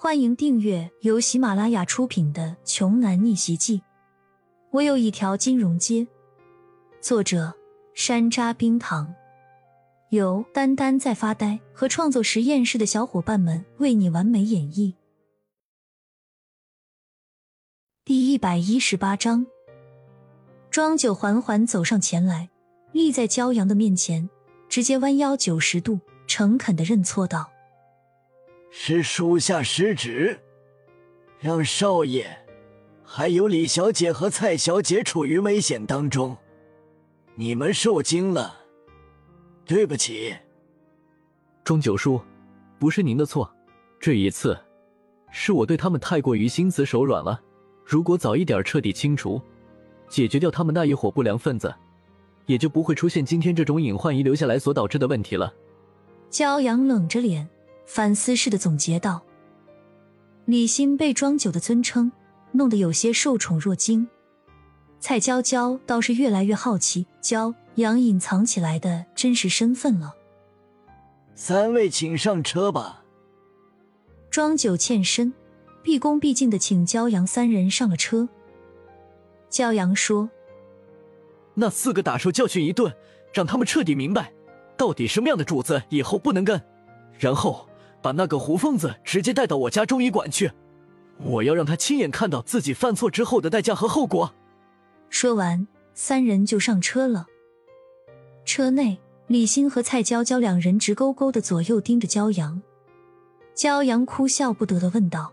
欢迎订阅由喜马拉雅出品的《穷男逆袭记》。我有一条金融街，作者山楂冰糖，由丹丹在发呆和创作实验室的小伙伴们为你完美演绎。第一百一十八章，庄九缓缓走上前来，立在骄阳的面前，直接弯腰九十度，诚恳的认错道。是属下失职，让少爷还有李小姐和蔡小姐处于危险当中，你们受惊了，对不起。庄九叔，不是您的错，这一次是我对他们太过于心慈手软了。如果早一点彻底清除，解决掉他们那一伙不良分子，也就不会出现今天这种隐患遗留下来所导致的问题了。骄阳冷着脸。反思似的总结道：“李欣被庄九的尊称弄得有些受宠若惊，蔡娇娇倒是越来越好奇骄阳隐藏起来的真实身份了。三位请上车吧。”庄九欠身，毕恭毕敬的请骄阳三人上了车。骄阳说：“那四个打手教训一顿，让他们彻底明白，到底什么样的主子以后不能跟，然后。”把那个胡疯子直接带到我家中医馆去，我要让他亲眼看到自己犯错之后的代价和后果。说完，三人就上车了。车内，李欣和蔡娇娇两人直勾勾的左右盯着骄阳。骄阳哭笑不得的问道：“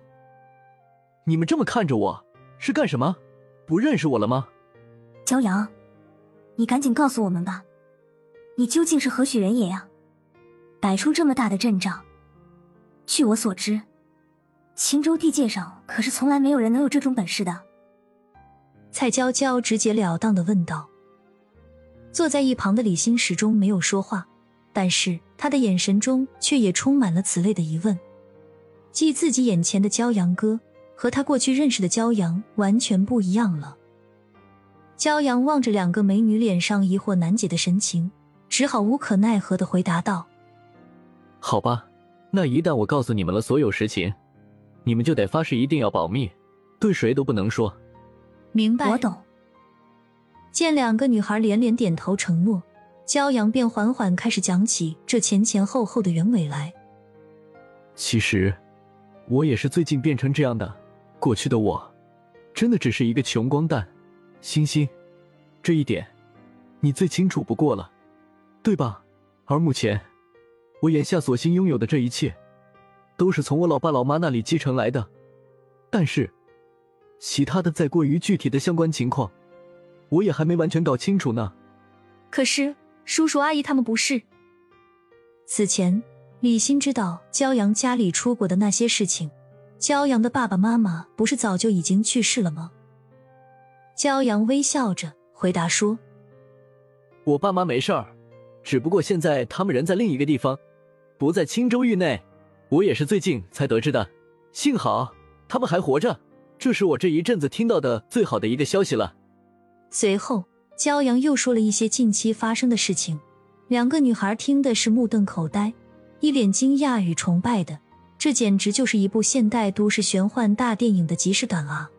你们这么看着我，是干什么？不认识我了吗？”骄阳，你赶紧告诉我们吧，你究竟是何许人也呀？摆出这么大的阵仗。据我所知，青州地界上可是从来没有人能有这种本事的。蔡娇娇直截了当的问道。坐在一旁的李欣始终没有说话，但是他的眼神中却也充满了此类的疑问。即自己眼前的骄阳哥和他过去认识的骄阳完全不一样了。骄阳望着两个美女脸上疑惑难解的神情，只好无可奈何的回答道：“好吧。”那一旦我告诉你们了所有实情，你们就得发誓一定要保密，对谁都不能说。明白，我懂。见两个女孩连连点头承诺，骄阳便缓缓开始讲起这前前后后的原委来。其实，我也是最近变成这样的。过去的我，真的只是一个穷光蛋。星星，这一点，你最清楚不过了，对吧？而目前。我眼下所幸拥有的这一切，都是从我老爸老妈那里继承来的。但是，其他的再过于具体的相关情况，我也还没完全搞清楚呢。可是，叔叔阿姨他们不是。此前，李欣知道骄阳家里出过的那些事情。骄阳的爸爸妈妈不是早就已经去世了吗？骄阳微笑着回答说：“我爸妈没事儿。”只不过现在他们人在另一个地方，不在青州域内。我也是最近才得知的，幸好他们还活着，这是我这一阵子听到的最好的一个消息了。随后，骄阳又说了一些近期发生的事情，两个女孩听的是目瞪口呆，一脸惊讶与崇拜的，这简直就是一部现代都市玄幻大电影的即视感啊！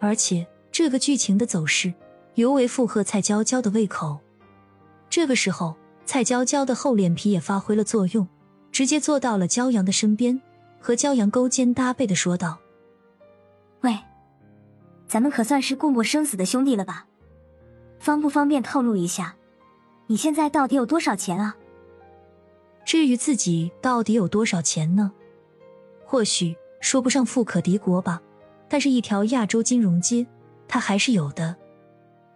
而且这个剧情的走势，尤为符合蔡娇娇的胃口。这个时候，蔡娇娇的厚脸皮也发挥了作用，直接坐到了骄阳的身边，和骄阳勾肩搭背的说道：“喂，咱们可算是共过生死的兄弟了吧？方不方便透露一下，你现在到底有多少钱啊？至于自己到底有多少钱呢？或许说不上富可敌国吧，但是一条亚洲金融街，他还是有的，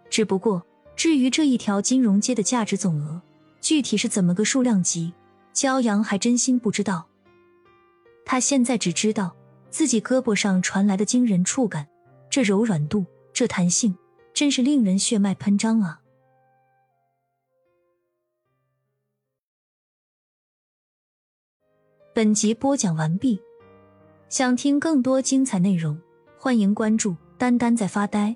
只不过……”至于这一条金融街的价值总额，具体是怎么个数量级，骄阳还真心不知道。他现在只知道自己胳膊上传来的惊人触感，这柔软度，这弹性，真是令人血脉喷张啊！本集播讲完毕，想听更多精彩内容，欢迎关注“丹丹在发呆”。